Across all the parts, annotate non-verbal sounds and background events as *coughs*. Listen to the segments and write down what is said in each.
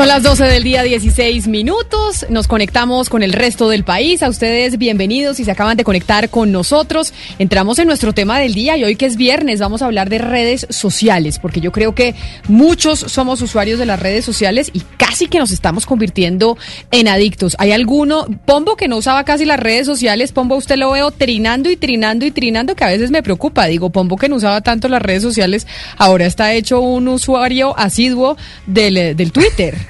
Son las 12 del día, 16 minutos. Nos conectamos con el resto del país. A ustedes, bienvenidos si se acaban de conectar con nosotros. Entramos en nuestro tema del día y hoy que es viernes vamos a hablar de redes sociales, porque yo creo que muchos somos usuarios de las redes sociales y casi que nos estamos convirtiendo en adictos. ¿Hay alguno, Pombo, que no usaba casi las redes sociales? Pombo, usted lo veo trinando y trinando y trinando, que a veces me preocupa. Digo, Pombo, que no usaba tanto las redes sociales, ahora está hecho un usuario asiduo del, del Twitter.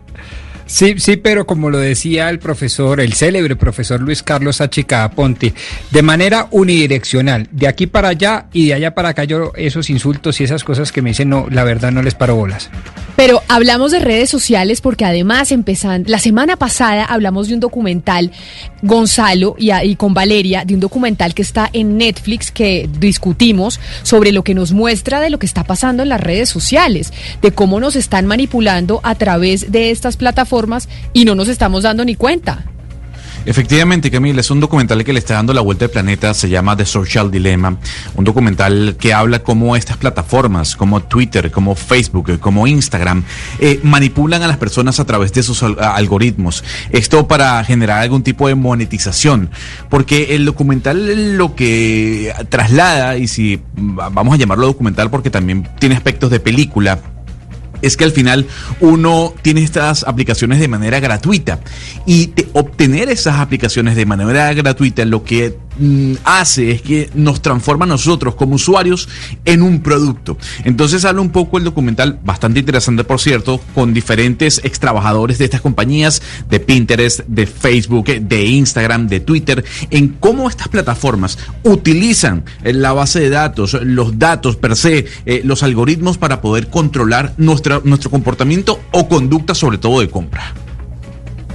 Sí, sí, pero como lo decía el profesor, el célebre profesor Luis Carlos H. Ponti, de manera unidireccional, de aquí para allá y de allá para acá, yo esos insultos y esas cosas que me dicen, no, la verdad no les paro bolas. Pero hablamos de redes sociales porque además empezando, la semana pasada hablamos de un documental, Gonzalo y con Valeria, de un documental que está en Netflix que discutimos sobre lo que nos muestra de lo que está pasando en las redes sociales, de cómo nos están manipulando a través de estas plataformas y no nos estamos dando ni cuenta. Efectivamente, Camila, es un documental que le está dando la vuelta al planeta, se llama The Social Dilemma, un documental que habla cómo estas plataformas, como Twitter, como Facebook, como Instagram, eh, manipulan a las personas a través de sus al algoritmos. Esto para generar algún tipo de monetización, porque el documental lo que traslada, y si vamos a llamarlo documental porque también tiene aspectos de película, es que al final uno tiene estas aplicaciones de manera gratuita. Y obtener esas aplicaciones de manera gratuita lo que hace es que nos transforma a nosotros como usuarios en un producto. Entonces habla un poco el documental, bastante interesante por cierto, con diferentes ex trabajadores de estas compañías, de Pinterest, de Facebook, de Instagram, de Twitter, en cómo estas plataformas utilizan la base de datos, los datos per se, eh, los algoritmos para poder controlar nuestra nuestro comportamiento o conducta, sobre todo de compra.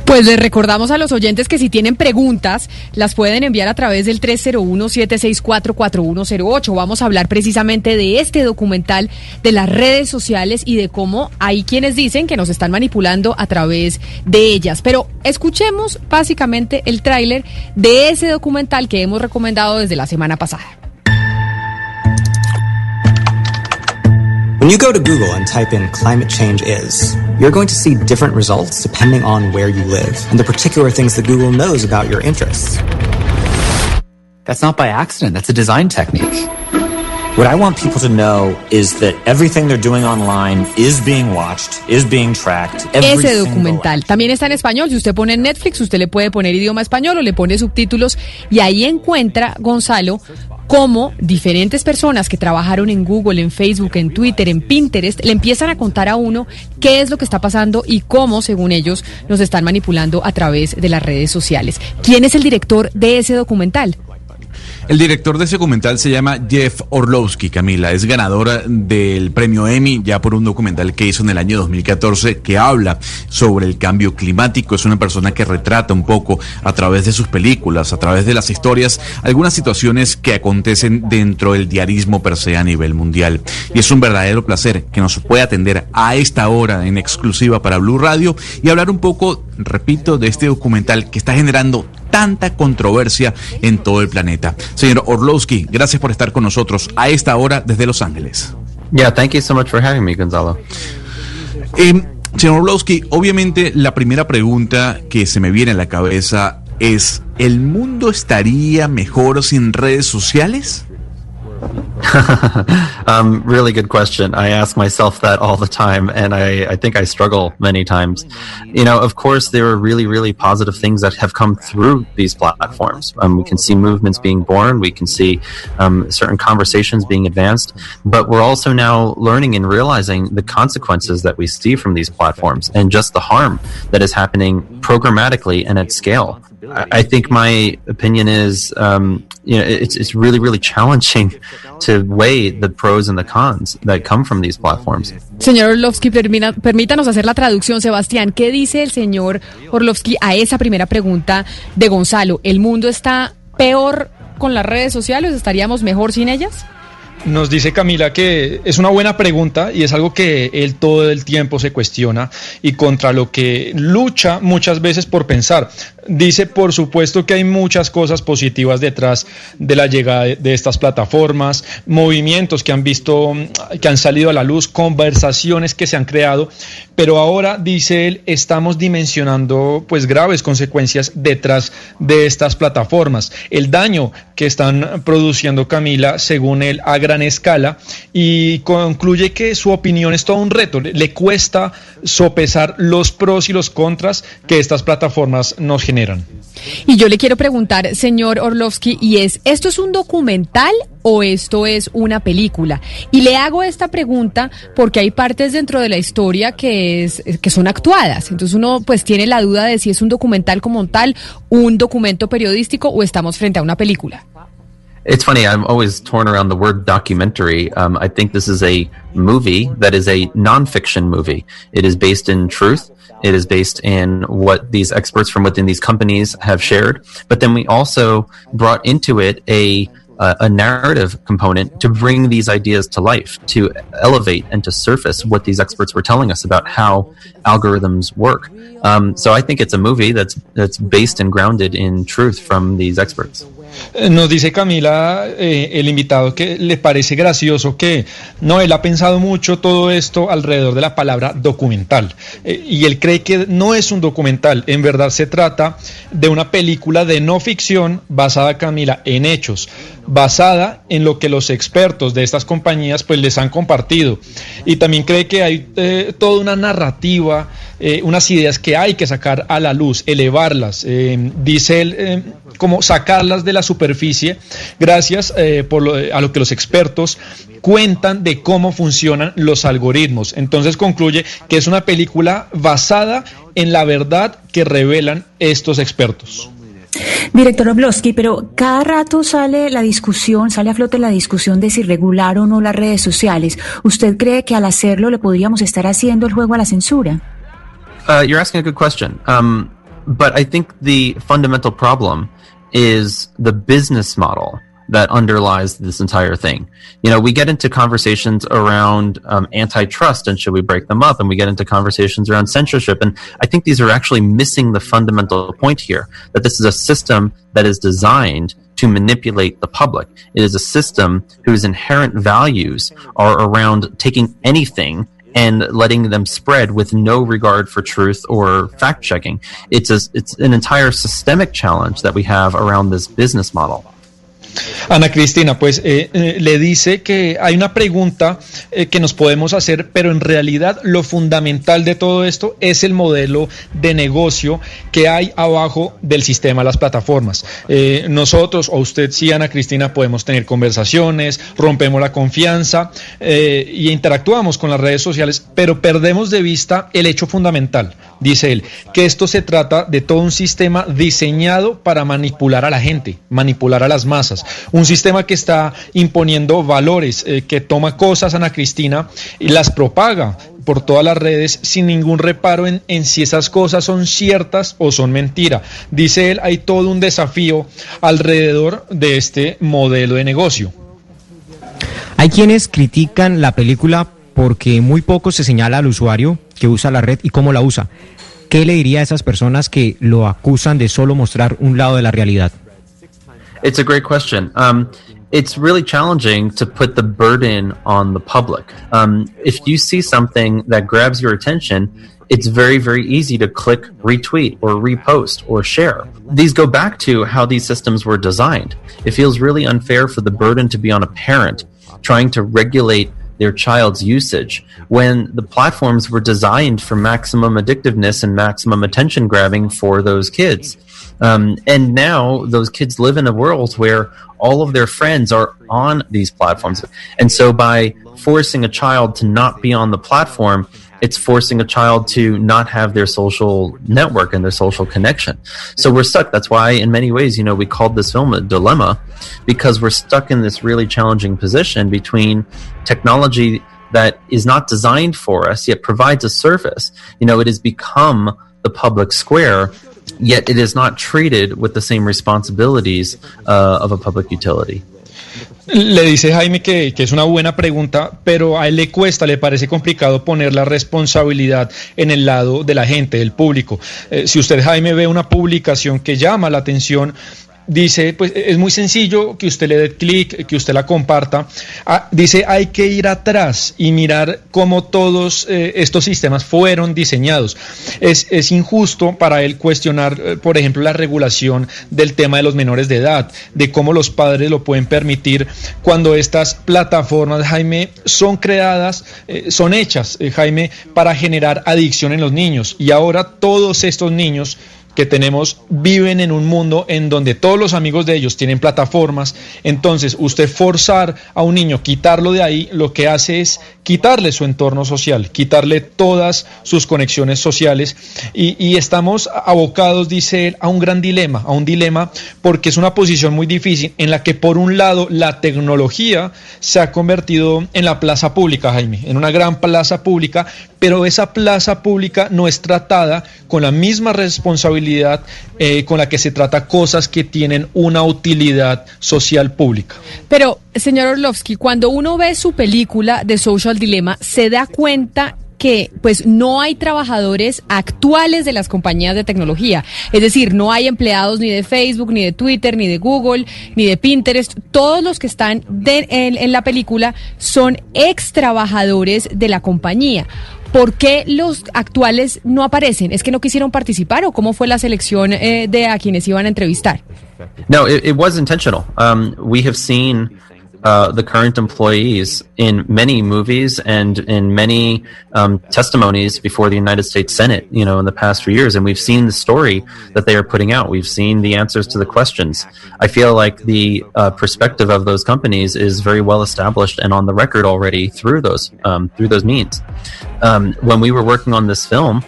Pues les recordamos a los oyentes que si tienen preguntas, las pueden enviar a través del 301-764-4108. Vamos a hablar precisamente de este documental, de las redes sociales y de cómo hay quienes dicen que nos están manipulando a través de ellas. Pero escuchemos básicamente el tráiler de ese documental que hemos recomendado desde la semana pasada. When you go to Google and type in climate change is, you're going to see different results depending on where you live and the particular things that Google knows about your interests. That's not by accident, that's a design technique. What I want people to know is that everything they're doing online is being watched, is being tracked. Ese documental también está en español. Si usted pone en Netflix, usted le puede poner idioma español o le pone subtítulos y ahí encuentra, Gonzalo, cómo diferentes personas que trabajaron en Google, en Facebook, en Twitter, en Pinterest, le empiezan a contar a uno qué es lo que está pasando y cómo, según ellos, nos están manipulando a través de las redes sociales. ¿Quién es el director de ese documental? El director de ese documental se llama Jeff Orlowski, Camila. Es ganadora del premio Emmy ya por un documental que hizo en el año 2014 que habla sobre el cambio climático. Es una persona que retrata un poco a través de sus películas, a través de las historias, algunas situaciones que acontecen dentro del diarismo per se a nivel mundial. Y es un verdadero placer que nos pueda atender a esta hora en exclusiva para Blue Radio y hablar un poco, repito, de este documental que está generando tanta controversia en todo el planeta. Señor Orlowski, gracias por estar con nosotros a esta hora desde Los Ángeles. Yeah, thank you so much for having me, Gonzalo. Eh, señor Orlowski, obviamente la primera pregunta que se me viene a la cabeza es, ¿el mundo estaría mejor sin redes sociales? *laughs* um, really good question. I ask myself that all the time, and I, I, think I struggle many times. You know, of course, there are really, really positive things that have come through these platforms. Um, we can see movements being born, we can see um, certain conversations being advanced, but we're also now learning and realizing the consequences that we see from these platforms and just the harm that is happening programmatically and at scale. I, I think my opinion is, um, you know, it's, it's really, really challenging *laughs* to weigh the pros and the cons that come from these platforms. Señor Orlovsky, permita, permítanos hacer la traducción. Sebastián, ¿qué dice el señor Orlovsky a esa primera pregunta de Gonzalo? ¿El mundo está peor con las redes sociales? ¿Estaríamos mejor sin ellas? Nos dice Camila que es una buena pregunta y es algo que él todo el tiempo se cuestiona y contra lo que lucha muchas veces por pensar. Dice, por supuesto que hay muchas cosas positivas detrás de la llegada de estas plataformas, movimientos que han visto, que han salido a la luz, conversaciones que se han creado, pero ahora, dice él, estamos dimensionando pues graves consecuencias detrás de estas plataformas. El daño que están produciendo Camila, según él, a gran escala, y concluye que su opinión es todo un reto. Le cuesta sopesar los pros y los contras que estas plataformas nos generan. Y yo le quiero preguntar, señor Orlovsky, y es, ¿esto es un documental o esto es una película? Y le hago esta pregunta porque hay partes dentro de la historia que, es, que son actuadas. Entonces uno pues tiene la duda de si es un documental como tal, un documento periodístico o estamos frente a una película. It's funny, I'm always torn around the word documentary. Um, I think this is a movie that is a nonfiction movie. It is based in truth. It is based in what these experts from within these companies have shared. But then we also brought into it a uh, a narrative component to bring these ideas to life, to elevate and to surface what these experts were telling us about how algorithms work. Um, so I think it's a movie that's that's based and grounded in truth from these experts. Eh, nos dice Camila, eh, el invitado, que le parece gracioso que no, él ha pensado mucho todo esto alrededor de la palabra documental. Eh, y él cree que no es un documental, en verdad se trata de una película de no ficción basada, Camila, en hechos, basada en lo que los expertos de estas compañías pues les han compartido. Y también cree que hay toda una narrativa, unas ideas que hay que sacar a la luz, elevarlas. dice él, como sacarlas de la superficie gracias eh, por lo, a lo que los expertos cuentan de cómo funcionan los algoritmos. Entonces concluye que es una película basada en la verdad que revelan estos expertos. Director Oblowski, pero cada rato sale la discusión, sale a flote la discusión de si regular o no las redes sociales. ¿Usted cree que al hacerlo le podríamos estar haciendo el juego a la censura? Uh, you're asking a good question. Um, but I think the fundamental problem is the business model that underlies this entire thing. You know, we get into conversations around um, antitrust and should we break them up, and we get into conversations around censorship. And I think these are actually missing the fundamental point here that this is a system that is designed to manipulate the public. It is a system whose inherent values are around taking anything and letting them spread with no regard for truth or fact checking. It's a, it's an entire systemic challenge that we have around this business model. Ana Cristina, pues eh, eh, le dice que hay una pregunta eh, que nos podemos hacer, pero en realidad lo fundamental de todo esto es el modelo de negocio que hay abajo del sistema las plataformas. nosotros, o usted sí, Ana Cristina, podemos tener conversaciones, rompemos la confianza y interactuamos con las redes sociales, pero perdemos de vista el hecho fundamental, dice él, que esto se trata de todo un sistema diseñado para manipular a la gente, manipular a las masas un sistema que está imponiendo valores, eh, que toma cosas, Ana Cristina, y las propaga por todas las redes sin ningún reparo en, en, si esas cosas son ciertas o son mentira. Dice él, hay todo un desafío alrededor de este modelo de negocio. Hay quienes critican la película porque muy poco se señala al usuario que usa la red y cómo la usa. ¿Qué le diría a esas personas que lo acusan de solo mostrar un lado de la realidad? It's a great question. Um, it's really challenging to put the burden on the public. Um, if you see something that grabs your attention, it's very, very easy to click retweet or repost or share. These go back to how these systems were designed. It feels really unfair for the burden to be on a parent trying to regulate their child's usage when the platforms were designed for maximum addictiveness and maximum attention grabbing for those kids. Um, and now those kids live in a world where all of their friends are on these platforms. And so by forcing a child to not be on the platform, it's forcing a child to not have their social network and their social connection. So we're stuck. That's why, in many ways, you know, we called this film a dilemma because we're stuck in this really challenging position between technology that is not designed for us yet provides a service. You know, it has become the public square, yet it is not treated with the same responsibilities uh, of a public utility. Le dice Jaime que, es una buena pregunta, pero a él le cuesta, le parece complicado poner la responsabilidad en el lado de la gente, del público. Eh, si usted, Jaime, ve una publicación que llama la atención, dice, pues es muy sencillo que usted le dé clic, que usted la comparta. Ah, dice, hay que ir atrás y mirar cómo todos eh, estos sistemas fueron diseñados. Es, es injusto para él cuestionar, eh, por ejemplo, la regulación del tema de los menores de edad, de cómo los padres lo pueden permitir cuando estas plataformas, Jaime, son creadas, eh, son hechas, Jaime, para generar adicción en los niños. Y ahora todos estos niños que tenemos viven en un mundo en donde todos los amigos de ellos tienen plataformas. Entonces, usted forzar a un niño, quitarlo de ahí, lo que hace es quitarle su entorno social, quitarle todas sus conexiones sociales. Y, y estamos abocados, dice él, a un gran dilema, a un dilema porque es una posición muy difícil en la que por un lado la tecnología se ha convertido en la plaza pública, Jaime, en una gran plaza pública, pero esa plaza pública no es tratada con la misma responsabilidad eh, con la que se trata cosas que tienen una utilidad social pública. Pero, señor Orlovsky, cuando uno ve su película de Social Dilemma, se da cuenta que pues no hay trabajadores actuales de las compañías de tecnología. Es decir, no hay empleados ni de Facebook, ni de Twitter, ni de Google, ni de Pinterest. Todos los que están en, en la película son ex trabajadores de la compañía. ¿Por qué los actuales no aparecen? ¿Es que no quisieron participar o cómo fue la selección eh, de a quienes iban a entrevistar? No, it, it was intentional. Um, we have seen uh, the current employees in many movies and in many um, testimonies before the United States Senate, you know, in the past few years. And we've seen the story that they are putting out. We've seen the answers to the questions. I feel like the uh, perspective of those companies is very well established and on the record already through those um, through those means. Um, when we were working on this film,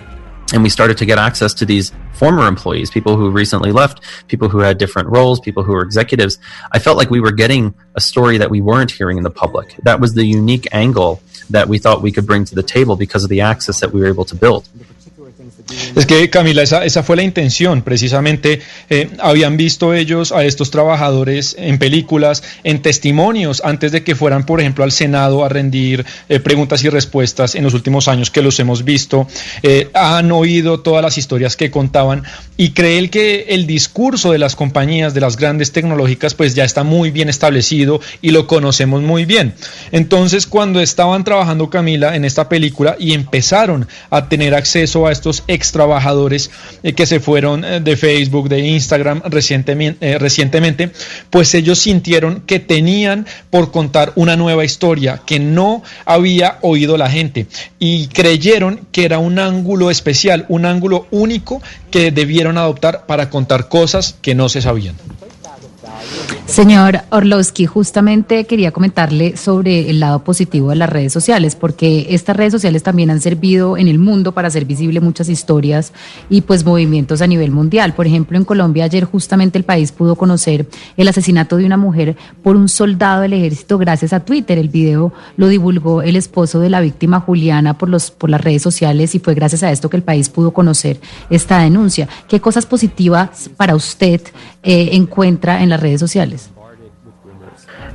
and we started to get access to these former employees, people who recently left, people who had different roles, people who were executives. I felt like we were getting a story that we weren't hearing in the public. That was the unique angle that we thought we could bring to the table because of the access that we were able to build. Es que, Camila, esa, esa fue la intención. Precisamente eh, habían visto ellos a estos trabajadores en películas, en testimonios, antes de que fueran, por ejemplo, al Senado a rendir eh, preguntas y respuestas en los últimos años que los hemos visto. Eh, han oído todas las historias que contaban y creen que el discurso de las compañías, de las grandes tecnológicas, pues ya está muy bien establecido y lo conocemos muy bien. Entonces, cuando estaban trabajando, Camila, en esta película y empezaron a tener acceso a estos ex trabajadores eh, que se fueron eh, de Facebook, de Instagram recientemente, eh, recientemente, pues ellos sintieron que tenían por contar una nueva historia que no había oído la gente y creyeron que era un ángulo especial, un ángulo único que debieron adoptar para contar cosas que no se sabían. Señor Orlowski, justamente quería comentarle sobre el lado positivo de las redes sociales, porque estas redes sociales también han servido en el mundo para hacer visible muchas historias y pues movimientos a nivel mundial. Por ejemplo, en Colombia ayer justamente el país pudo conocer el asesinato de una mujer por un soldado del ejército gracias a Twitter. El video lo divulgó el esposo de la víctima Juliana por los por las redes sociales y fue gracias a esto que el país pudo conocer esta denuncia. ¿Qué cosas positivas para usted eh, encuentra en las redes sociales?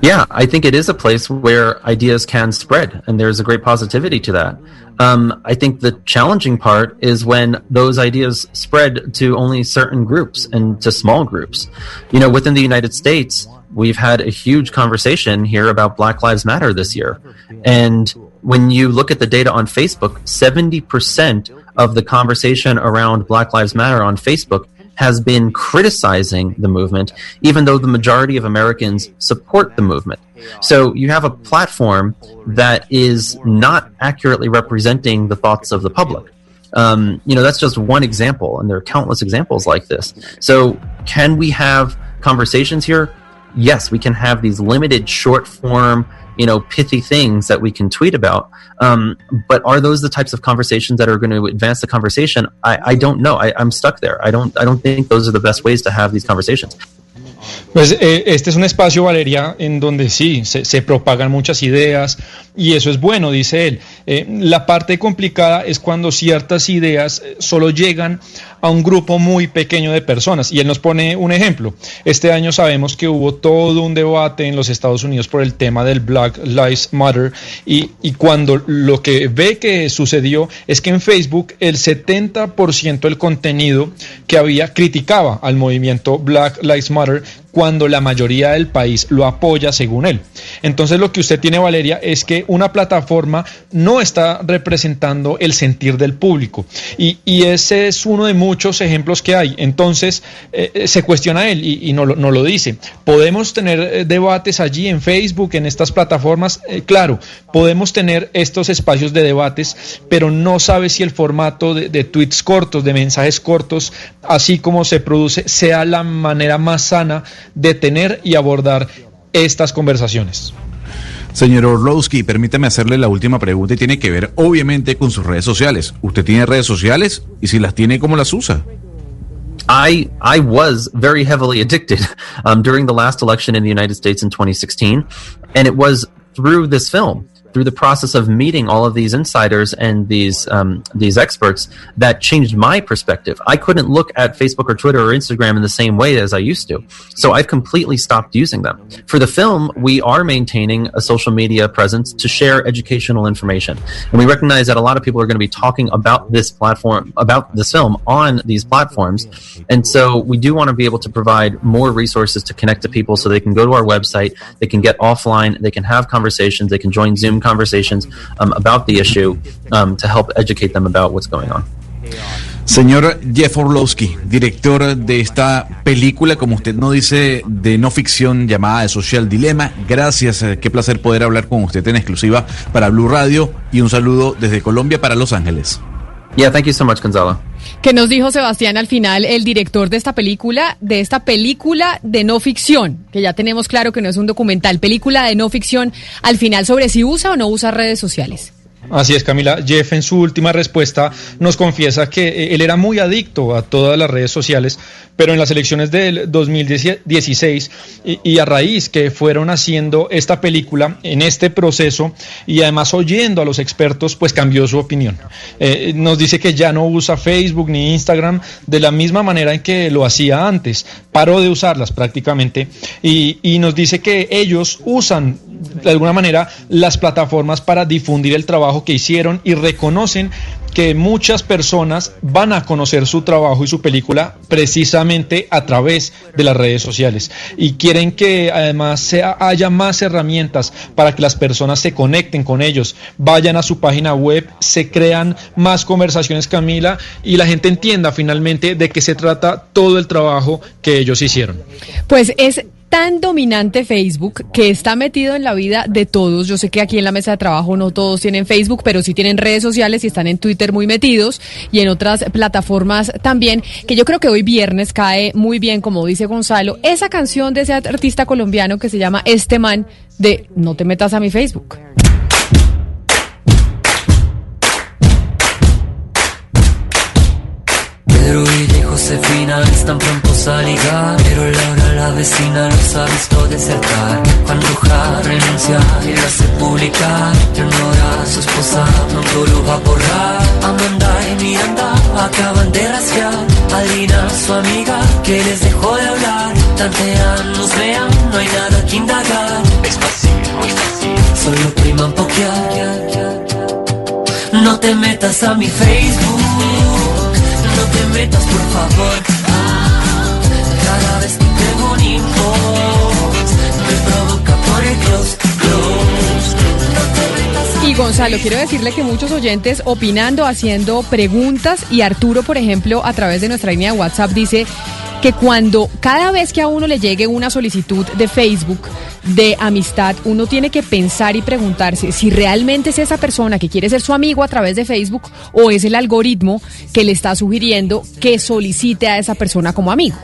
Yeah, I think it is a place where ideas can spread, and there's a great positivity to that. Um, I think the challenging part is when those ideas spread to only certain groups and to small groups. You know, within the United States, we've had a huge conversation here about Black Lives Matter this year. And when you look at the data on Facebook, 70% of the conversation around Black Lives Matter on Facebook has been criticizing the movement, even though the majority of Americans support the movement. So you have a platform that is not accurately representing the thoughts of the public. Um, you know, that's just one example, and there are countless examples like this. So, can we have conversations here? Yes, we can have these limited short form, you know, pithy things that we can tweet about. Um, but are those the types of conversations that are going to advance the conversation? I, I don't know. I, I'm stuck there. I don't. I don't think those are the best ways to have these conversations. Pues eh, este es un espacio, Valeria, en donde sí, se, se, propagan muchas ideas y eso es bueno, dice él. Eh, la parte complicada es cuando ciertas ideas eh, solo llegan a un grupo muy pequeño de personas. Y él nos pone un ejemplo. Este año sabemos que hubo todo un debate en los Estados Unidos por el tema del Black Lives Matter y, y cuando lo que ve que sucedió es que en Facebook el 70% del contenido que había criticaba al movimiento Black Lives Matter cuando la mayoría del país lo apoya según él. Entonces lo que usted tiene, Valeria, es que una plataforma no está representando el sentir del público. Y, ese es uno de muchos ejemplos que hay. Entonces eh, se cuestiona él y, no, lo dice. ¿Podemos tener eh, debates allí en Facebook, en estas plataformas? Eh, claro, podemos tener estos espacios de debates, pero no sabe si el formato de tweets cortos, de mensajes cortos, así como se produce, sea la manera más sana de tener y abordar estas conversaciones. Señor Orlowski, permítame hacerle la última pregunta y tiene que ver obviamente con sus redes sociales. ¿Usted tiene redes sociales? Y si las tiene, ¿cómo las usa? I I was very heavily addicted um, during the last election in the United States in 2016, and it was through this film. Through the process of meeting all of these insiders and these um, these experts that changed my perspective. I couldn't look at Facebook or Twitter or Instagram in the same way as I used to, so I've completely stopped using them. For the film, we are maintaining a social media presence to share educational information, and we recognize that a lot of people are going to be talking about this platform about this film on these platforms, and so we do want to be able to provide more resources to connect to people so they can go to our website, they can get offline, they can have conversations, they can join Zoom conversations um, about the issue um, to help educate them about what's going on. Señor Jeff Orlowski, director de esta película, como usted no dice, de no ficción llamada The Social Dilemma. Gracias, eh, qué placer poder hablar con usted en exclusiva para Blue Radio y un saludo desde Colombia para Los Ángeles. Yeah, thank you so much, Gonzalo. ¿Qué nos dijo Sebastián al final, el director de esta película, de esta película de no ficción, que ya tenemos claro que no es un documental, película de no ficción, al final sobre si usa o no usa redes sociales? Así es, Camila. Jeff en su última respuesta nos confiesa que eh, él era muy adicto a todas las redes sociales, pero en las elecciones del 2016 y, y, a raíz que fueron haciendo esta película, en este proceso y además oyendo a los expertos, pues cambió su opinión. Eh, nos dice que ya no usa Facebook ni Instagram de la misma manera en que lo hacía antes, paró de usarlas prácticamente y, y nos dice que ellos usan de alguna manera las plataformas para difundir el trabajo que hicieron y reconocen que muchas personas van a conocer su trabajo y su película precisamente a través de las redes sociales y quieren que además haya más herramientas para que las personas se conecten con ellos, vayan a su página web, se crean más conversaciones Camila y la gente entienda finalmente de qué se trata todo el trabajo que ellos hicieron. Pues es tan dominante Facebook que está metido en la vida de todos. Yo sé que aquí en la mesa de trabajo no todos tienen Facebook, pero sí tienen redes sociales y están en Twitter muy metidos y en otras plataformas también, que yo creo que hoy viernes cae muy bien, como dice Gonzalo, esa canción de ese artista colombiano que se llama Este Man de No te metas a mi Facebook. Josefina están prontos a ligar Pero Laura la vecina los ha visto desertar. Juan Luja renuncia y lo hace publicar Leonora su esposa pronto lo va a borrar Amanda y Miranda acaban de rasgar Adrina su amiga que les dejó de hablar. Tantean, nos vean, no hay nada que indagar. Es fácil, muy fácil. Solo priman pokear No te metas a mi Facebook no te metas por favor. Cada vez que Me provoca por el close, Y Gonzalo, quiero decirle que muchos oyentes opinando, haciendo preguntas y Arturo, por ejemplo, a través de nuestra línea de WhatsApp dice que cuando cada vez que a uno le llegue una solicitud de Facebook de amistad, uno tiene que pensar y preguntarse si realmente es esa persona que quiere ser su amigo a través de Facebook o es el algoritmo que le está sugiriendo que solicite a esa persona como amigo.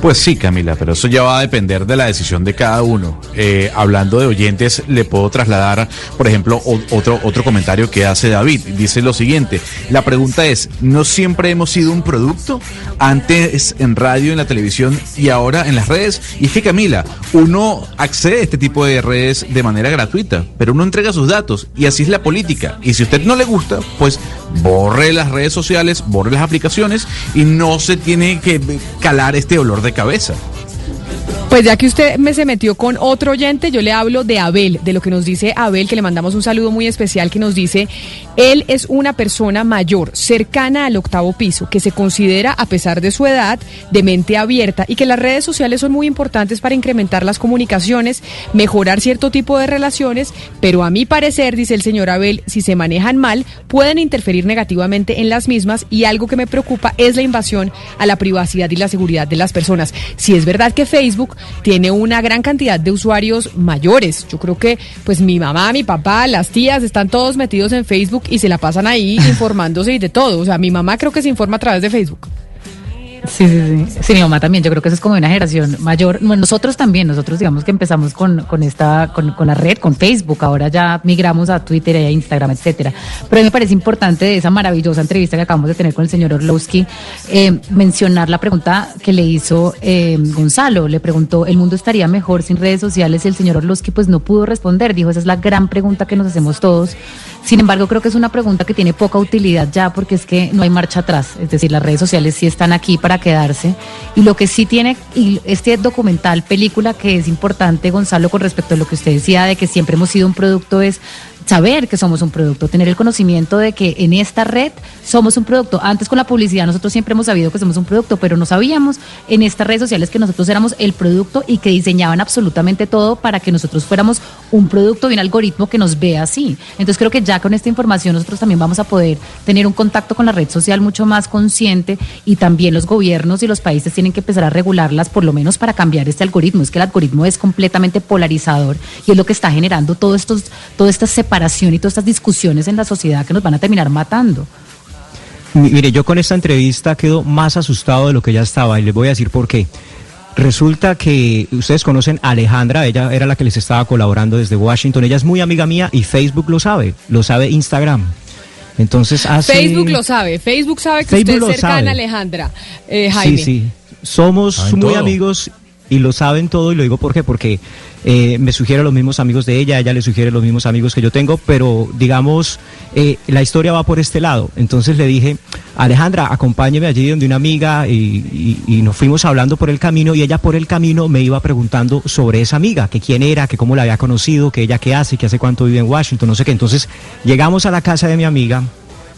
Pues sí, Camila, pero eso ya va a depender de la decisión de cada uno. Eh, hablando de oyentes, le puedo trasladar, por ejemplo, otro, otro comentario que hace David. Dice lo siguiente, la pregunta es, ¿no siempre hemos sido un producto? Antes en radio, en la televisión y ahora en las redes. Y es que, Camila, uno accede a este tipo de redes de manera gratuita, pero uno entrega sus datos y así es la política. Y si a usted no le gusta, pues borre las redes sociales, borre las aplicaciones y no se tiene que calar este olor de cabeza. Pues ya que usted me se metió con otro oyente, yo le hablo de Abel, de lo que nos dice Abel, que le mandamos un saludo muy especial, que nos dice, él es una persona mayor, cercana al octavo piso, que se considera, a pesar de su edad, de mente abierta y que las redes sociales son muy importantes para incrementar las comunicaciones, mejorar cierto tipo de relaciones, pero a mi parecer, dice el señor Abel, si se manejan mal, pueden interferir negativamente en las mismas y algo que me preocupa es la invasión a la privacidad y la seguridad de las personas. Si es verdad que Facebook tiene una gran cantidad de usuarios mayores. Yo creo que pues mi mamá, mi papá, las tías están todos metidos en Facebook y se la pasan ahí *laughs* informándose y de todo. O sea, mi mamá creo que se informa a través de Facebook. Sí, sí, sí. Sí, mi mamá también. Yo creo que eso es como una generación mayor. nosotros también, nosotros digamos que empezamos con, con esta, con, con, la red, con Facebook. Ahora ya migramos a Twitter a Instagram, etcétera. Pero me parece importante de esa maravillosa entrevista que acabamos de tener con el señor Orlowski, eh, mencionar la pregunta que le hizo eh, Gonzalo. Le preguntó, ¿el mundo estaría mejor sin redes sociales? Y el señor Orlowski pues no pudo responder. Dijo, esa es la gran pregunta que nos hacemos todos. Sin embargo, creo que es una pregunta que tiene poca utilidad ya porque es que no hay marcha atrás. Es decir, las redes sociales sí están aquí para quedarse. Y lo que sí tiene y este documental, película que es importante, Gonzalo, con respecto a lo que usted decía de que siempre hemos sido un producto, es saber que somos un producto, tener el conocimiento de que en esta red somos un producto. Antes con la publicidad nosotros siempre hemos sabido que somos un producto, pero no sabíamos en estas redes sociales que nosotros éramos el producto y que diseñaban absolutamente todo para que nosotros fuéramos un producto y un algoritmo que nos vea así. Entonces creo que ya con esta información nosotros también vamos a poder tener un contacto con la red social mucho más consciente y también los gobiernos y los países tienen que empezar a regularlas por lo menos para cambiar este algoritmo. Es que el algoritmo es completamente polarizador y es lo que está generando todo estos, toda esta separación y todas estas discusiones en la sociedad que nos van a terminar matando. Mire, yo con esta entrevista quedo más asustado de lo que ya estaba y les voy a decir por qué. Resulta que ustedes conocen a Alejandra, ella era la que les estaba colaborando desde Washington, ella es muy amiga mía y Facebook lo sabe, lo sabe Instagram. Entonces hace... Facebook lo sabe, Facebook sabe que usted es cercana a Alejandra, eh, Jaime. Sí, sí, somos muy amigos y lo saben todo y lo digo por qué, porque eh, me sugiere los mismos amigos de ella, ella le sugiere los mismos amigos que yo tengo, pero digamos, eh, la historia va por este lado. Entonces le dije, Alejandra, acompáñeme allí donde una amiga y, y, nos fuimos hablando por el camino y ella por el camino me iba preguntando sobre esa amiga, que quién era, que cómo la había conocido, que ella qué hace, que hace cuánto vive en Washington, no sé qué. Entonces llegamos a la casa de mi amiga,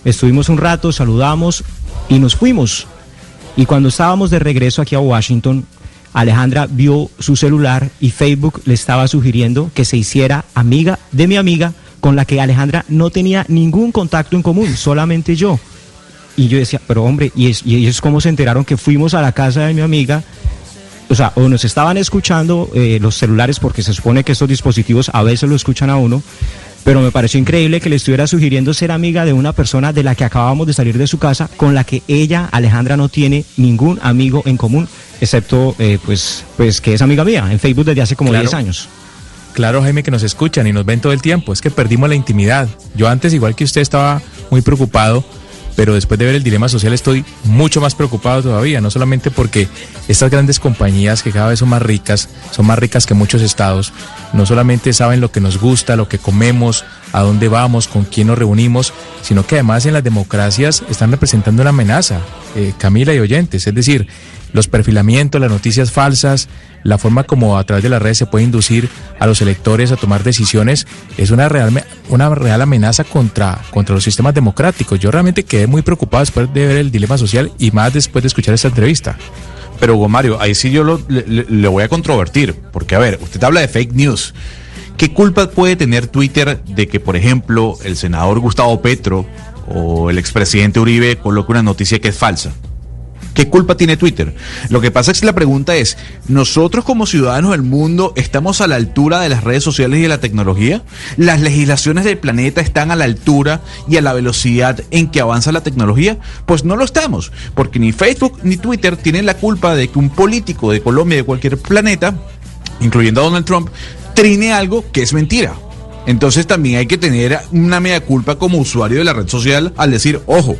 estuvimos un rato, saludamos y nos fuimos. Y cuando estábamos de regreso aquí a Washington, Alejandra vio su celular y Facebook le estaba sugiriendo que se hiciera amiga de mi amiga con la que Alejandra no tenía ningún contacto en común, solamente yo. Y yo decía, pero hombre, ¿y, es, y cómo se enteraron que fuimos a la casa de mi amiga? O sea, o nos estaban escuchando eh, los celulares, porque se supone que estos dispositivos a veces lo escuchan a uno, pero me pareció increíble que le estuviera sugiriendo ser amiga de una persona de la que acabamos de salir de su casa, con la que ella, Alejandra, no tiene ningún amigo en común, excepto eh, pues, pues que es amiga mía en Facebook desde hace como 10 años. Claro, Jaime, que nos escuchan y nos ven todo el tiempo. Es que perdimos la intimidad. Yo antes, igual que usted, estaba muy preocupado pero después de ver el dilema social estoy mucho más preocupado todavía, no solamente porque estas grandes compañías que cada vez son más ricas, son más ricas que muchos estados, no solamente saben lo que nos gusta, lo que comemos, a dónde vamos, con quién nos reunimos, sino que además en las democracias están representando una amenaza, eh, Camila y oyentes, es decir, los perfilamientos, las noticias falsas, la forma como a través de las redes se puede inducir a los electores a tomar decisiones, es una real, una real amenaza contra, contra los sistemas democráticos. Yo realmente quedé muy preocupado después de ver el dilema social y más después de escuchar esta entrevista. Pero Hugo Mario, ahí sí yo lo, le, le voy a controvertir, porque a ver, usted habla de fake news ¿Qué culpa puede tener Twitter de que, por ejemplo, el senador Gustavo Petro o el expresidente Uribe coloque una noticia que es falsa? ¿Qué culpa tiene Twitter? Lo que pasa es que la pregunta es, ¿nosotros como ciudadanos del mundo estamos a la altura de las redes sociales y de la tecnología? ¿Las legislaciones del planeta están a la altura y a la velocidad en que avanza la tecnología? Pues no lo estamos, porque ni Facebook ni Twitter tienen la culpa de que un político de Colombia, de cualquier planeta, incluyendo a Donald Trump, trine algo que es mentira. Entonces también hay que tener una media culpa como usuario de la red social al decir, ojo,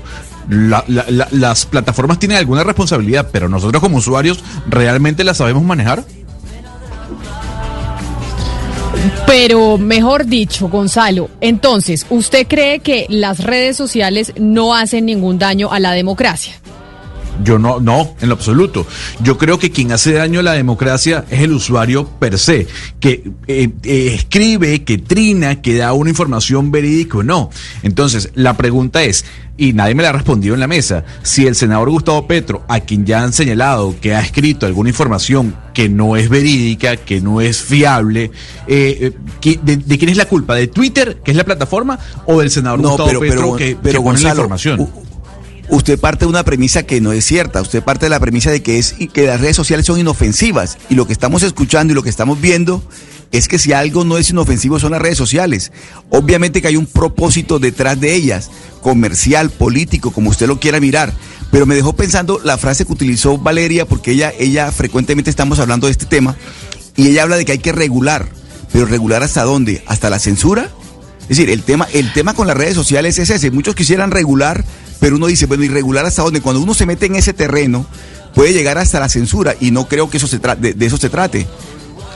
la- la- la- las plataformas tienen alguna responsabilidad, pero nosotros como usuarios realmente las sabemos manejar. Pero mejor dicho, Gonzalo, entonces, ¿usted cree que las redes sociales no hacen ningún daño a la democracia? Yo no, no, en lo absoluto. Yo creo que quien hace daño a la democracia es el usuario per se, que eh, eh, escribe, que trina, que da una información verídica o no. Entonces, la pregunta es, y nadie me la ha respondido en la mesa, si el senador Gustavo Petro, a quien ya han señalado que ha escrito alguna información que no es verídica, que no es fiable, eh, eh, ¿qui- de, de quién es la culpa? ¿De Twitter, que es la plataforma, o del senador No, Gustavo pero- Petro, pero- que, pero que pone la información? Usted parte de una premisa que no es cierta. Usted parte de la premisa de que es que las redes sociales son inofensivas y lo que estamos escuchando y lo que estamos viendo es que si algo no es inofensivo son las redes sociales. Obviamente que hay un propósito detrás de ellas, comercial, político, como usted lo quiera mirar. Pero me dejó pensando la frase que utilizó Valeria, porque ella, ella frecuentemente estamos hablando de este tema, y ella habla de que hay que regular. Pero regular hasta dónde? ¿Hasta la censura? Es decir, el tema, el tema con las redes sociales es ese. Muchos quisieran regular, pero uno dice, bueno, ¿y regular hasta dónde? Cuando uno se mete en ese terreno, puede llegar hasta la censura y no creo que eso se de, de eso se trate.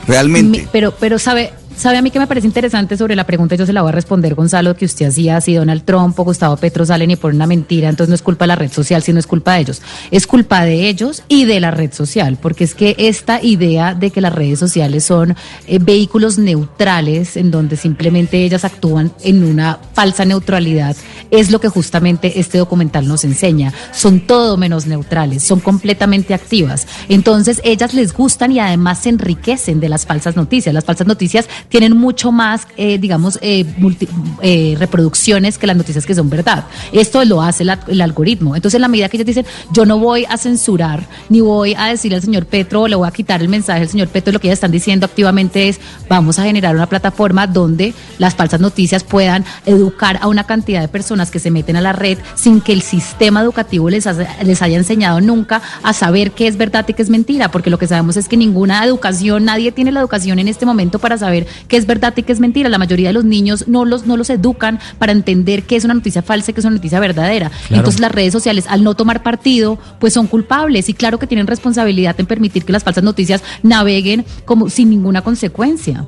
Realmente. Pero, pero sabe, sabe a mí que me parece interesante sobre la pregunta, yo se la voy a responder, Gonzalo, que usted hacía, si Donald Trump o Gustavo Petro salen y ponen una mentira, entonces no es culpa de la red social, sino es culpa de ellos. Es culpa de ellos y de la red social, porque es que esta idea de que las redes sociales son eh, vehículos neutrales, en donde simplemente ellas actúan en una falsa neutralidad, es lo que justamente este documental nos enseña. Son todo menos neutrales, son completamente activas. Entonces, ellas les gustan y además se enriquecen de las falsas noticias. Las falsas noticias tienen mucho más, eh, digamos, eh, multi- eh, reproducciones que las noticias que son verdad. Esto lo hace el algoritmo. Entonces, en la medida que ellos dicen, yo no voy a censurar, ni voy a decirle al señor Petro, o le voy a quitar el mensaje al señor Petro, lo que ellas están diciendo activamente es, vamos a generar una plataforma donde las falsas noticias puedan educar a una cantidad de personas que se meten a la red sin que el sistema educativo les, hace- les haya enseñado nunca a saber qué es verdad y qué es mentira, porque lo que sabemos es que ninguna educación, nadie tiene la educación en este momento para saber qué es verdad y qué es mentira. La mayoría de los niños no los, no los educan para entender qué es una noticia falsa y qué es una noticia verdadera. Claro. Entonces las redes sociales, al no tomar partido, pues son culpables y claro que tienen responsabilidad en permitir que las falsas noticias naveguen como sin ninguna consecuencia.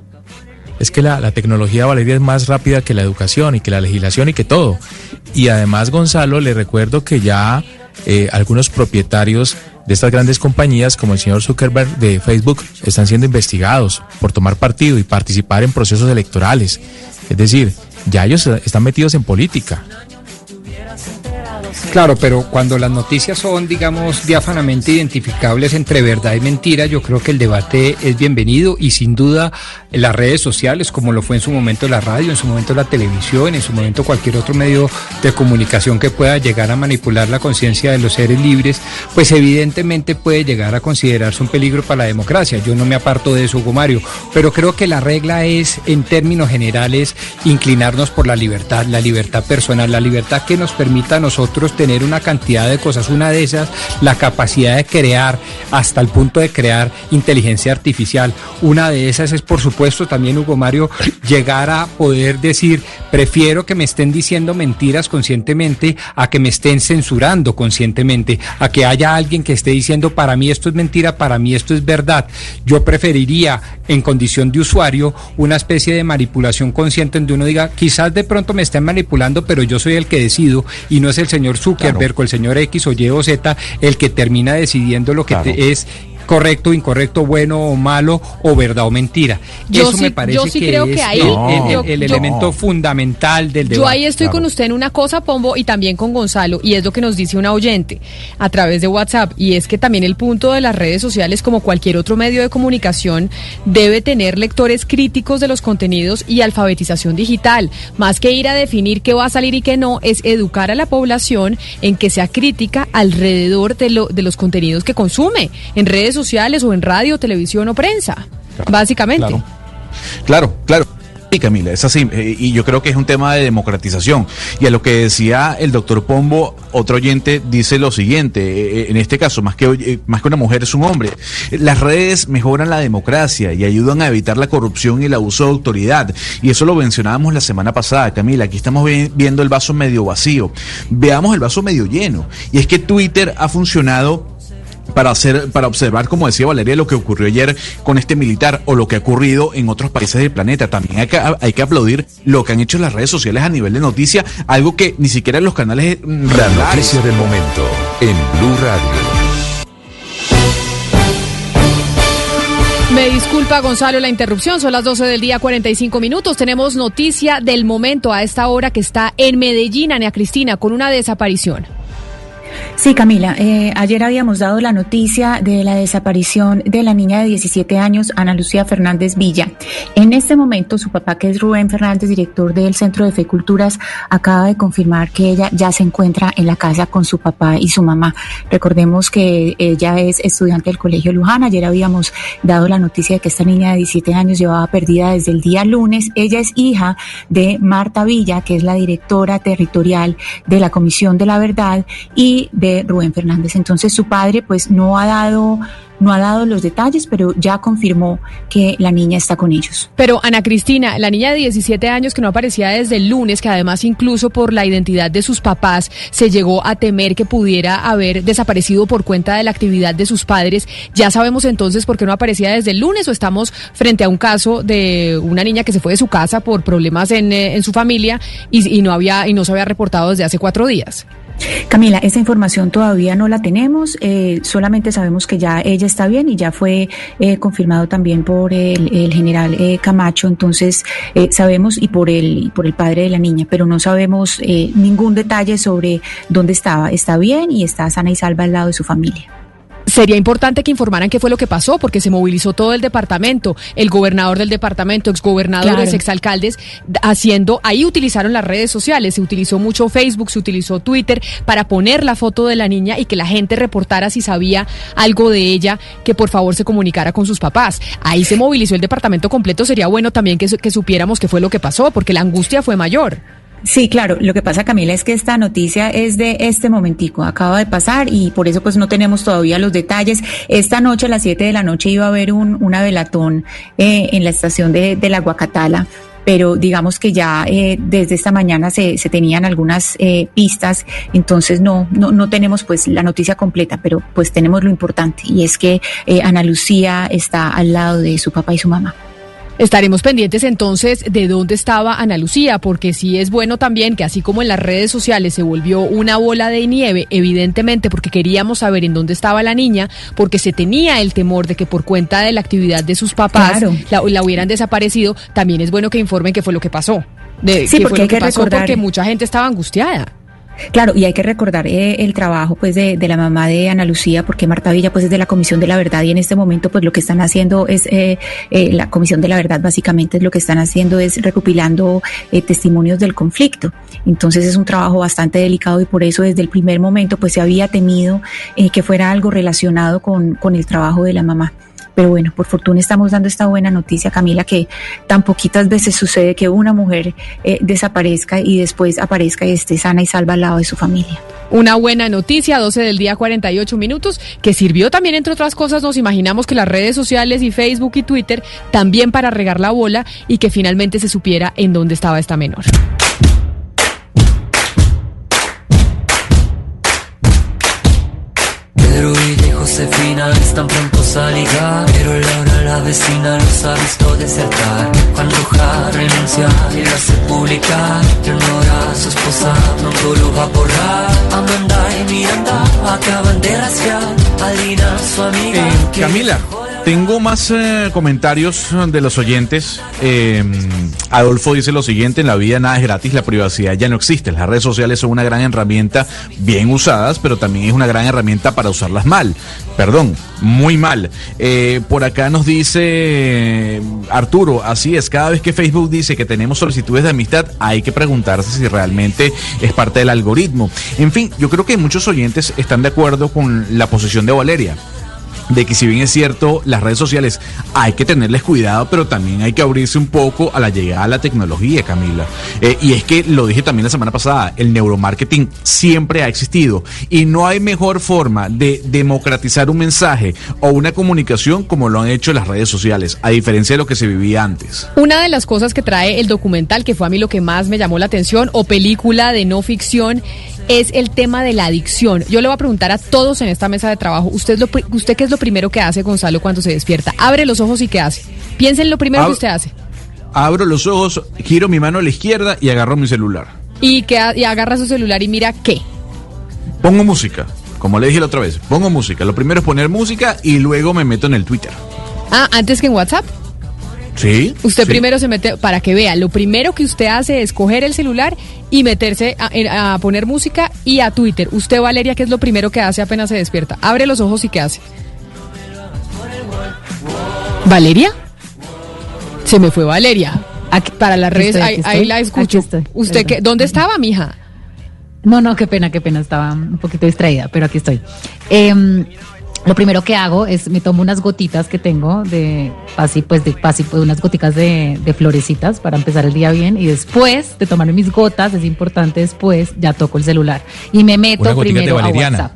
Es que la, la tecnología, Valeria, es más rápida que la educación y que la legislación y que todo. Y además, Gonzalo, le recuerdo que ya eh, algunos propietarios de estas grandes compañías, como el señor Zuckerberg de Facebook, están siendo investigados por tomar partido y participar en procesos electorales. Es decir, ya ellos están metidos en política. Claro, pero cuando las noticias son, digamos, diáfanamente identificables entre verdad y mentira, yo creo que el debate es bienvenido y sin duda las redes sociales, como lo fue en su momento la radio, en su momento la televisión, en su momento cualquier otro medio de comunicación que pueda llegar a manipular la conciencia de los seres libres, pues evidentemente puede llegar a considerarse un peligro para la democracia. Yo no me aparto de eso, Hugo Mario, pero creo que la regla es, en términos generales, inclinarnos por la libertad, la libertad personal, la libertad que nos permita a nosotros tener una cantidad de cosas. Una de esas, la capacidad de crear, hasta el punto de crear inteligencia artificial. Una de esas es, por supuesto, también, Hugo Mario, *coughs* llegar a poder decir, prefiero que me estén diciendo mentiras conscientemente a que me estén censurando conscientemente, a que haya alguien que esté diciendo, para mí esto es mentira, para mí esto es verdad. Yo preferiría, en condición de usuario, una especie de manipulación consciente donde uno diga, quizás de pronto me estén manipulando, pero yo soy el que decido y no es el señor Zuckerberg o el señor X o Y o Z el que termina decidiendo lo que te- es correcto, incorrecto, bueno o malo, o verdad o mentira. Yo Eso sí- me parece yo sí que creo es que ahí- el, No. el- yo- el yo- elemento fundamental del debate. Yo ahí estoy con usted en una cosa, Pombo, y también con Gonzalo, y es lo que nos dice una oyente a través de WhatsApp, y es que también el punto de las redes sociales, como cualquier otro medio de comunicación, debe tener lectores críticos de los contenidos y alfabetización digital. Más que ir a definir qué va a salir y qué no, es educar a la población en que sea crítica alrededor de, lo, de los contenidos que consume, en redes sociales o en radio, televisión o prensa, básicamente. Claro. Claro, claro. Sí, Camila, es así. eh, y yo creo que es un tema de democratización. Y a lo que decía el doctor Pombo, otro oyente dice lo siguiente, eh, en este caso, más que, eh, más que una mujer es un hombre. Las redes mejoran la democracia y ayudan a evitar la corrupción y el abuso de autoridad. Y eso lo mencionábamos la semana pasada, Camila. Aquí estamos vi- viendo el vaso medio vacío. Veamos el vaso medio lleno. Y es que Twitter ha funcionado para hacer, para observar, como decía Valeria, lo que ocurrió ayer con este militar o lo que ha ocurrido en otros países del planeta. También hay que, hay que aplaudir lo que han hecho las redes sociales a nivel de noticia, algo que ni siquiera los canales mm, La regulares- noticia del momento en Blue Radio. Me disculpa, Gonzalo, la interrupción. Son las 12 del día, 45 minutos. Tenemos noticia del momento a esta hora que está en Medellín, Ana Cristina, con una desaparición. Sí, Camila, eh, ayer habíamos dado la noticia de la desaparición de la niña de 17 años, Ana Lucía Fernández Villa. En este momento, su papá, que es Rubén Fernández, director del Centro de Fe Culturas, acaba de confirmar que ella ya se encuentra en la casa con su papá y su mamá. Recordemos que ella es estudiante del Colegio Luján. Ayer habíamos dado la noticia de que esta niña de 17 años llevaba perdida desde el día lunes. Ella es hija de Marta Villa, que es la directora territorial de la Comisión de la Verdad, y de Rubén Fernández. Entonces su padre pues no ha dado no ha dado los detalles, pero ya confirmó que la niña está con ellos. Pero Ana Cristina, la niña de 17 años que no aparecía desde el lunes, que además incluso por la identidad de sus papás se llegó a temer que pudiera haber desaparecido por cuenta de la actividad de sus padres, ya sabemos entonces por qué no aparecía desde el lunes o estamos frente a un caso de una niña que se fue de su casa por problemas en, eh, en su familia y, y no había y no se había reportado desde hace cuatro días. Camila, esa información todavía no la tenemos, eh, solamente sabemos que ya ella está bien y ya fue eh, confirmado también por el, general eh, Camacho, entonces eh, sabemos y por el, por el padre de la niña, pero no sabemos eh, ningún detalle sobre dónde estaba. Está bien y está sana y salva al lado de su familia. Sería importante que informaran qué fue lo que pasó, porque se movilizó todo el departamento, el gobernador del departamento, exgobernadores, Claro. exalcaldes, haciendo, ahí utilizaron las redes sociales, se utilizó mucho Facebook, se utilizó Twitter para poner la foto de la niña y que la gente reportara si sabía algo de ella, que por favor se comunicara con sus papás. Ahí se movilizó el departamento completo, sería bueno también que, que supiéramos qué fue lo que pasó, porque la angustia fue mayor. Sí, claro. Lo que pasa, Camila, es que esta noticia es de este momentico. Acaba de pasar y por eso pues no tenemos todavía los detalles. Esta noche a las 7 de la noche iba a haber un, una velatón eh, en la estación de, la Guacatala. Pero digamos que ya eh, desde esta mañana se, se tenían algunas eh, pistas, entonces no, no, no tenemos pues la noticia completa, pero pues tenemos lo importante y es que eh, Ana Lucía está al lado de su papá y su mamá. Estaremos pendientes entonces de dónde estaba Ana Lucía, porque sí es bueno también que así como en las redes sociales se volvió una bola de nieve, evidentemente porque queríamos saber en dónde estaba la niña, porque se tenía el temor de que por cuenta de la actividad de sus papás Claro. la, la hubieran desaparecido, también es bueno que informen qué fue lo que pasó. De, Sí, qué porque fue lo hay que pasó, recordar- porque mucha gente estaba angustiada. Claro, y hay que recordar eh, el trabajo pues de, la mamá de Ana Lucía, porque Marta Villa pues es de la Comisión de la Verdad y en este momento pues lo que están haciendo es eh, eh, la Comisión de la Verdad básicamente lo que están haciendo es recopilando eh, testimonios del conflicto. Entonces es un trabajo bastante delicado y por eso desde el primer momento pues se había temido eh, que fuera algo relacionado con, con el trabajo de la mamá. Pero bueno, por fortuna estamos dando esta buena noticia, Camila, que tan poquitas veces sucede que una mujer eh, desaparezca y después aparezca y esté sana y salva al lado de su familia. Una buena noticia, 12 del día, 48 minutos, que sirvió también, entre otras cosas, nos imaginamos que las redes sociales y Facebook y Twitter también para regar la bola y que finalmente se supiera en dónde estaba esta menor. Josefina están prontos a ligar Pero Laura la vecina los ha visto desertar Juan Roja renuncia y lo hace publicar Leonora su esposa pronto lo va a borrar Amanda y Miranda acaban de rastrear a Lina, su amiga. Eh, Camila, tengo más eh, comentarios de los oyentes. Eh, Adolfo dice lo siguiente, en la vida nada es gratis, la privacidad ya no existe. Las redes sociales son una gran herramienta bien usadas, pero también es una gran herramienta para usarlas mal. Perdón, muy mal. Eh, por acá nos dice Arturo, así es, cada vez que Facebook dice que tenemos solicitudes de amistad, hay que preguntarse si realmente es parte del algoritmo. En fin, yo creo que muchos oyentes están de acuerdo con la posición de Valeria de que si bien es cierto, las redes sociales hay que tenerles cuidado, pero también hay que abrirse un poco a la llegada de la tecnología, Camila. Eh, y es que lo dije también la semana pasada, el neuromarketing siempre ha existido y no hay mejor forma de democratizar un mensaje o una comunicación como lo han hecho las redes sociales, a diferencia de lo que se vivía antes. Una de las cosas que trae el documental, que fue a mí lo que más me llamó la atención, o película de no ficción, es el tema de la adicción. Yo le voy a preguntar a todos en esta mesa de trabajo, ¿usted, lo, usted qué es lo primero que hace, Gonzalo, cuando se despierta? Abre los ojos y ¿qué hace? Piensen lo primero Ab- que usted hace. Abro los ojos, giro mi mano a la izquierda y agarro mi celular. Y, que, y agarra su celular y mira qué. Pongo música, como le dije la otra vez, pongo música. Lo primero es poner música y luego me meto en el Twitter. Ah, antes que en WhatsApp. ¿Sí? Usted sí. primero se mete, para que vea, lo primero que usted hace es coger el celular y meterse a, poner música y a Twitter. Usted, Valeria, ¿qué es lo primero que hace apenas se despierta? Abre los ojos y ¿qué hace? ¿Valeria? Se me fue Valeria. para las redes, estoy, ahí, la escucho. estoy, ¿Usted qué, dónde estaba, mija? No, no, qué pena, qué pena, estaba un poquito distraída, pero aquí estoy. Em, lo primero que hago es me tomo unas gotitas que tengo de así pues de así pues unas goticas de, de florecitas para empezar el día bien y después de tomarme mis gotas es importante después ya toco el celular y me meto Una gotica de primero a. WhatsApp.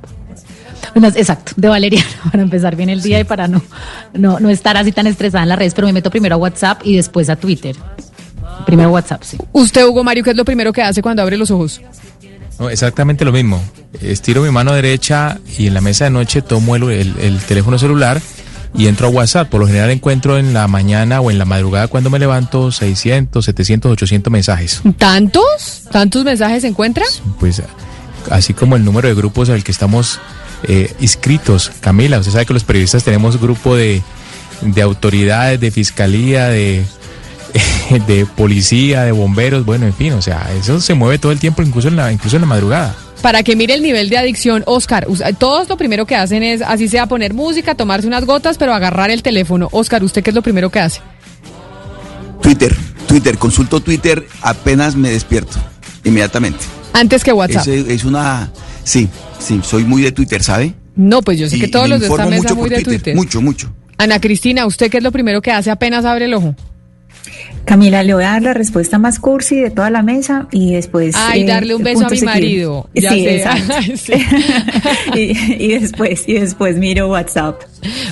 Exacto, de valeriana *laughs* para empezar bien el día y para no, no no estar así tan estresada en las redes, pero me meto primero a WhatsApp y después a Twitter. Primero WhatsApp, sí. Usted, Hugo Mario, ¿qué es lo primero que hace cuando abre los ojos? No, exactamente lo mismo. Estiro mi mano derecha y en la mesa de noche tomo el, el- el teléfono celular y entro a WhatsApp. Por lo general encuentro en la mañana o en la madrugada cuando me levanto 600, 700, 800 mensajes. ¿Tantos? ¿Tantos mensajes se encuentra? Pues así como el número de grupos al que estamos eh, inscritos. Camila, usted sabe que los periodistas tenemos grupo de, de autoridades, de fiscalía, de, *laughs* de policía, de bomberos, bueno, en fin, o sea, eso se mueve todo el tiempo, incluso en la, incluso en la madrugada. Para que mire el nivel de adicción, Oscar, us- todos lo primero que hacen es, así sea, poner música, tomarse unas gotas, pero agarrar el teléfono. Oscar, ¿usted qué es lo primero que hace? Twitter, Twitter, consulto Twitter apenas me despierto, inmediatamente. Antes que WhatsApp. Es una, sí, sí, soy muy de Twitter, ¿sabe? No, pues yo sé Y- que y todos los de esta mesa muy de Twitter. Mucho, mucho. Ana Cristina, ¿usted qué es lo primero que hace apenas abre el ojo? Camila, le voy a dar la respuesta más cursi de toda la mesa y después... Ay, eh, darle un beso a mi seguido. marido. Ya sí, sé. exacto. *laughs* Sí. *laughs* y, y después, y después miro WhatsApp.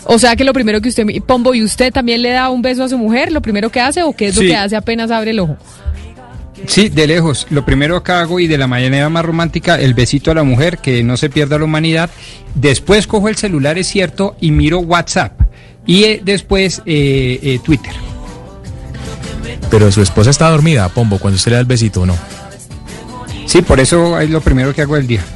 O sea que lo primero que usted, mi- Pombo, ¿y usted también le da un beso a su mujer? ¿Lo primero que hace o qué es lo que hace apenas abre el ojo? Sí, de lejos. Lo primero que hago y de la manera más romántica, el besito a la mujer, que no se pierda la humanidad. Después cojo el celular, es cierto, y miro WhatsApp. Y eh, después eh, eh, Twitter. Pero su esposa está dormida, Pombo, cuando usted le da el besito, ¿o ¿no? Sí, por eso es lo primero que hago del día. *laughs*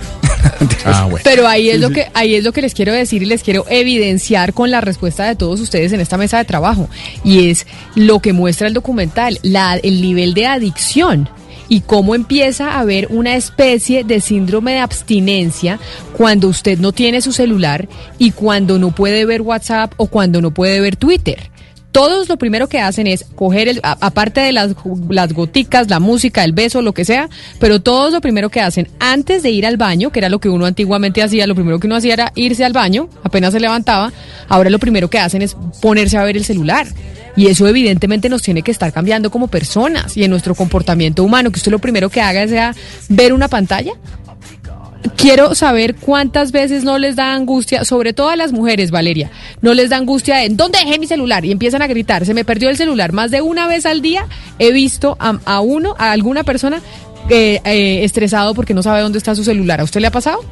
Ah, bueno. Pero ahí es lo que ahí es lo que les quiero decir y les quiero evidenciar con la respuesta de todos ustedes en esta mesa de trabajo y es lo que muestra el documental, la, el nivel de adicción y cómo empieza a haber una especie de síndrome de abstinencia cuando usted no tiene su celular y cuando no puede ver WhatsApp o cuando no puede ver Twitter. Todos lo primero que hacen es coger, el, aparte de las, las goticas, la música, el beso, lo que sea, pero todos lo primero que hacen antes de ir al baño, que era lo que uno antiguamente hacía, lo primero que uno hacía era irse al baño, apenas se levantaba, ahora lo primero que hacen es ponerse a ver el celular. Y eso evidentemente nos tiene que estar cambiando como personas y en nuestro comportamiento humano, que usted lo primero que haga sea ver una pantalla. Quiero saber cuántas veces no les da angustia, sobre todo a las mujeres, Valeria, no les da angustia de ¿dónde dejé mi celular? Y empiezan a gritar, se me perdió el celular. Más de una vez al día he visto a, a uno, a alguna persona eh, eh, estresado porque no sabe dónde está su celular. ¿A usted le ha pasado?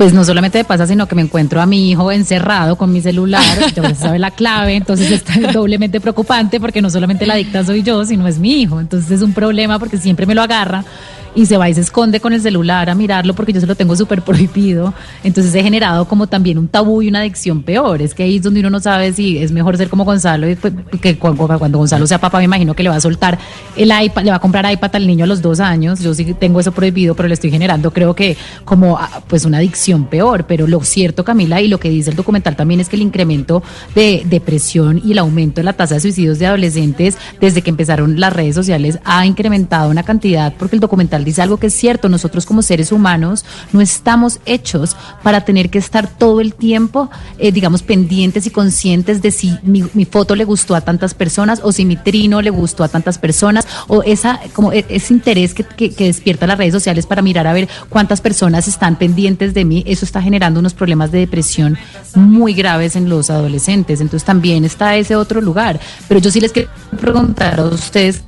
Pues no solamente me pasa, sino que me encuentro a mi hijo encerrado con mi celular, ya sabe la clave, entonces está *laughs* doblemente preocupante porque no solamente la dicta soy yo, sino es mi hijo. Entonces es un problema porque siempre me lo agarra y se va y se esconde con el celular a mirarlo porque yo se lo tengo súper prohibido. Entonces he generado como también un tabú y una adicción peor. Es que ahí es donde uno no sabe si es mejor ser como Gonzalo, y pues, que cuando, cuando Gonzalo sea papá me imagino que le va a soltar el iPad, le va a comprar iPad al niño a los dos años. Yo sí tengo eso prohibido, pero le estoy generando creo que como ah, pues una adicción peor. Pero lo cierto, Camila, y lo que dice el documental también es que el incremento de depresión y el aumento de la tasa de suicidios de adolescentes desde que empezaron las redes sociales ha incrementado una cantidad, porque el documental dice algo que es cierto, nosotros como seres humanos no estamos hechos para tener que estar todo el tiempo, eh, digamos, pendientes y conscientes de si mi, foto le gustó a tantas personas o si mi trino le gustó a tantas personas o esa como e, ese interés que despierta las redes sociales para mirar a ver cuántas personas están pendientes de mí, eso está generando unos problemas de depresión muy graves en los adolescentes. Entonces también está ese otro lugar. Pero yo sí les quiero preguntar a ustedes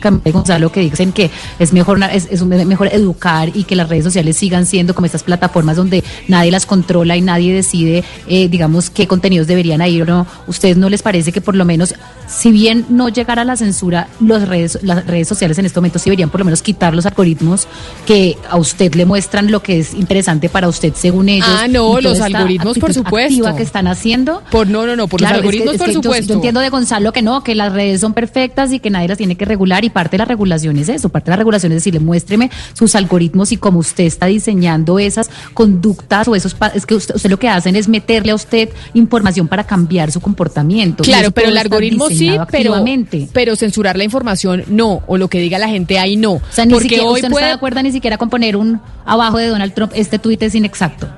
Gonzalo que dicen que es mejor es, es mejor educar y que las redes sociales sigan siendo como estas plataformas donde nadie las controla y nadie decide, eh, digamos, qué contenidos deberían ir o no. ¿Ustedes no les parece que por lo menos, si bien no llegara la censura, los redes, las redes sociales en este momento sí deberían por lo menos quitar los algoritmos que a usted le muestran lo que es interesante para usted según ellos? Ah, no, los algoritmos, por supuesto. que están haciendo. Por no, no, no, por claro, los algoritmos, es que, es por que supuesto. Yo, yo, entiendo de Gonzalo que no, que las redes son perfectas y que nadie las tiene que regular y parte de la regulación es eso, parte de la regulación es decirle, muéstreme sus algoritmos y cómo usted está diseñando esas conductas o esos, es que usted, usted lo que hacen es meterle a usted información para cambiar su comportamiento. Claro, pero el algoritmo sí, pero, pero censurar la información no, o lo que diga la gente ahí no. O sea, ni porque siquiera, hoy usted no puede... está de acuerdo ni siquiera con poner un abajo de Donald Trump, este tuit es inexacto.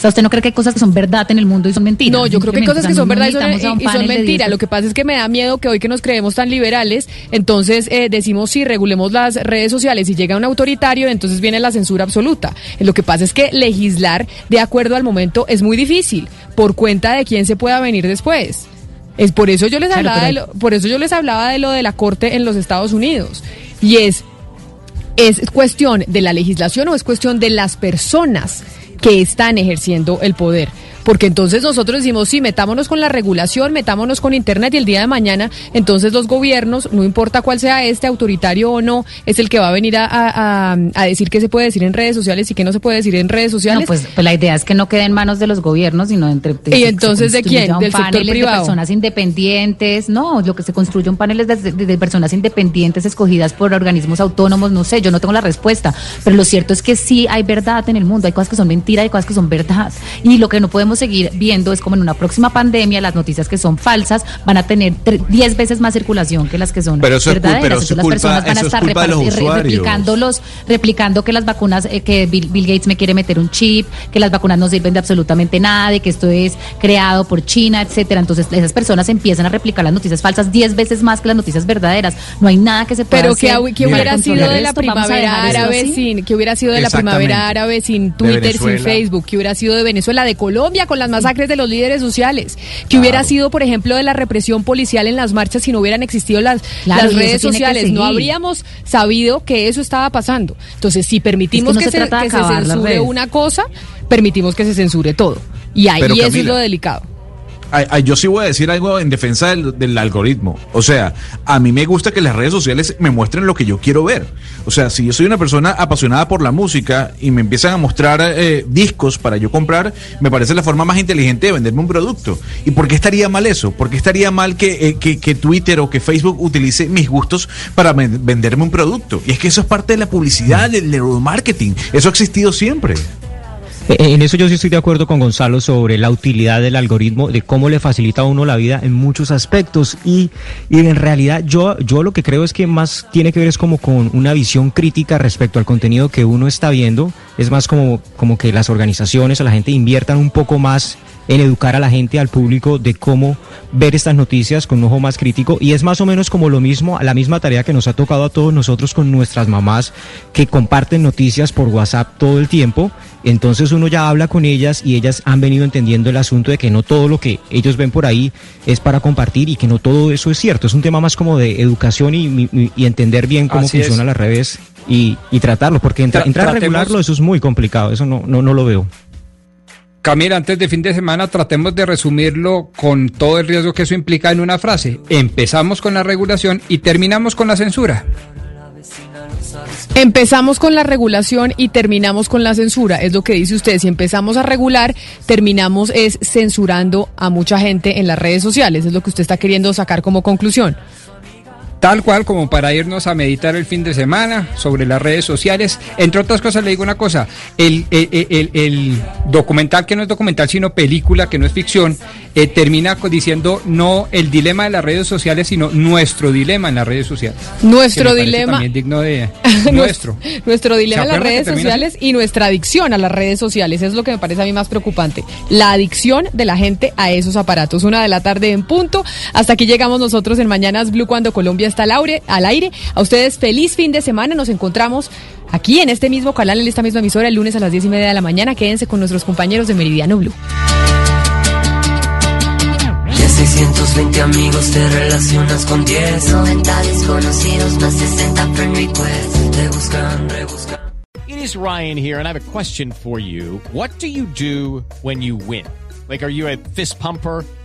O sea, ¿usted no cree que hay cosas que son verdad en el mundo y son mentiras? No, yo creo que hay cosas que son verdad y son, y son mentiras. Lo que pasa es que me da miedo que hoy que nos creemos tan liberales, entonces eh, decimos sí, regulemos las redes sociales y llega un autoritario, entonces viene la censura absoluta. Lo que pasa es que legislar de acuerdo al momento es muy difícil, por cuenta de quién se pueda venir después. Es por eso yo les Claro, hablaba pero de lo, por eso yo les hablaba de lo de la corte en los Estados Unidos. Y es es cuestión de la legislación o es cuestión de las personas que están ejerciendo el poder. Porque entonces nosotros decimos, sí, metámonos con la regulación, metámonos con Internet y el día de mañana, entonces los gobiernos, no importa cuál sea este, autoritario o no, es el que va a venir a, a- decir qué se puede decir en redes sociales y qué no se puede decir en redes sociales. No, pues, pues la idea es que no quede en manos de los gobiernos, sino entre ¿Y entonces de quién? ¿Del sector privado? de personas independientes. No, lo que se construye un panel es de, de- de personas independientes escogidas por organismos autónomos. No sé, yo no tengo la respuesta, pero lo cierto es que sí hay verdad en el mundo. Hay cosas que son mentiras, hay cosas que son verdad. Y lo que no podemos seguir viendo es como en una próxima pandemia las noticias que son falsas van a tener tre- 10 veces más circulación que las que son Pero eso es verdaderas. pero eso es Entonces las culpa- personas van a eso es estar de los re- replicando los replicando que las vacunas eh, que Bill, Bill Gates me quiere meter un chip, que las vacunas no sirven de absolutamente nada, de que esto es creado por China, etcétera. Entonces esas personas empiezan a replicar las noticias falsas 10 veces más que las noticias verdaderas. No hay nada que se pueda Pero hacer. que, que hubiera sido de la primavera árabe sin, que hubiera sido de la primavera árabe sin Twitter, sin. Facebook, que hubiera sido de Venezuela, de Colombia con las masacres de los líderes sociales, que hubiera sido, por ejemplo, de la represión policial en las marchas si no hubieran existido las, Claro, las redes sociales. No habríamos sabido que eso estaba pasando. Entonces, si permitimos Es que no que, se se, trata de que se acabar las censure una cosa, permitimos que se censure todo. Y ahí Pero, eso es lo delicado. Ay, ay, yo sí voy a decir algo en defensa del, algoritmo. O sea, a mí me gusta que las redes sociales me muestren lo que yo quiero ver. O sea, si yo soy una persona apasionada por la música y me empiezan a mostrar eh, discos para yo comprar, me parece la forma más inteligente de venderme un producto. ¿Y por qué estaría mal eso? ¿Por qué estaría mal que, eh, Twitter o que Facebook utilice mis gustos para ven- venderme un producto? Y es que eso es parte de la publicidad, del neuromarketing. Eso ha existido siempre. Eh, En eso yo sí estoy de acuerdo con Gonzalo sobre la utilidad del algoritmo, de cómo le facilita a uno la vida en muchos aspectos y, y en realidad yo, yo lo que creo es que más tiene que ver es como con una visión crítica respecto al contenido que uno está viendo, es más como, como que las organizaciones o la gente inviertan un poco más en educar a la gente, al público, de cómo ver estas noticias con un ojo más crítico. Y es más o menos como lo mismo, la misma tarea que nos ha tocado a todos nosotros con nuestras mamás que comparten noticias por WhatsApp todo el tiempo. Entonces uno ya habla con ellas y ellas han venido entendiendo el asunto de que no todo lo que ellos ven por ahí es para compartir y que no todo eso es cierto. Es un tema más como de educación y, y- y entender bien cómo Así funcionan las redes y, y tratarlo, porque entra- Tra- entrar a regularlo eso es muy complicado, eso no, no, no lo veo. Camila, antes de fin de semana tratemos de resumirlo con todo el riesgo que eso implica en una frase. Empezamos con la regulación y terminamos con la censura. Empezamos con la regulación y terminamos con la censura, es lo que dice usted. Si empezamos a regular, terminamos es censurando a mucha gente en las redes sociales, es lo que usted está queriendo sacar como conclusión. Tal cual como para irnos a meditar el fin de semana sobre las redes sociales. Entre otras cosas, le digo una cosa, el, el, el, el documental que no es documental, sino película, que no es ficción, eh, termina diciendo no el dilema de las redes sociales, sino nuestro dilema en las redes sociales. Nuestro dilema- También digno de *laughs* Nuestro- nuestro. Dilema ¿Se en las redes sociales y nuestra adicción a las redes sociales. Es lo que me parece a mí más preocupante. La adicción de la gente a esos aparatos. Una de la tarde en punto. Hasta aquí llegamos nosotros en Mañanas Blue cuando Colombia está al aire. Al aire. A ustedes feliz fin de semana. Nos encontramos aquí en este mismo canal, en esta misma emisora, el lunes a las diez y media de la mañana. Quédense con nuestros compañeros de Meridiano Blue. De 620 amigos te relacionas con 10 90 desconocidos más 60 friend requests Te buscan, rebuscan It is Ryan here, and I have a question for you. What do you do when you win? Like, are you a fist pumper?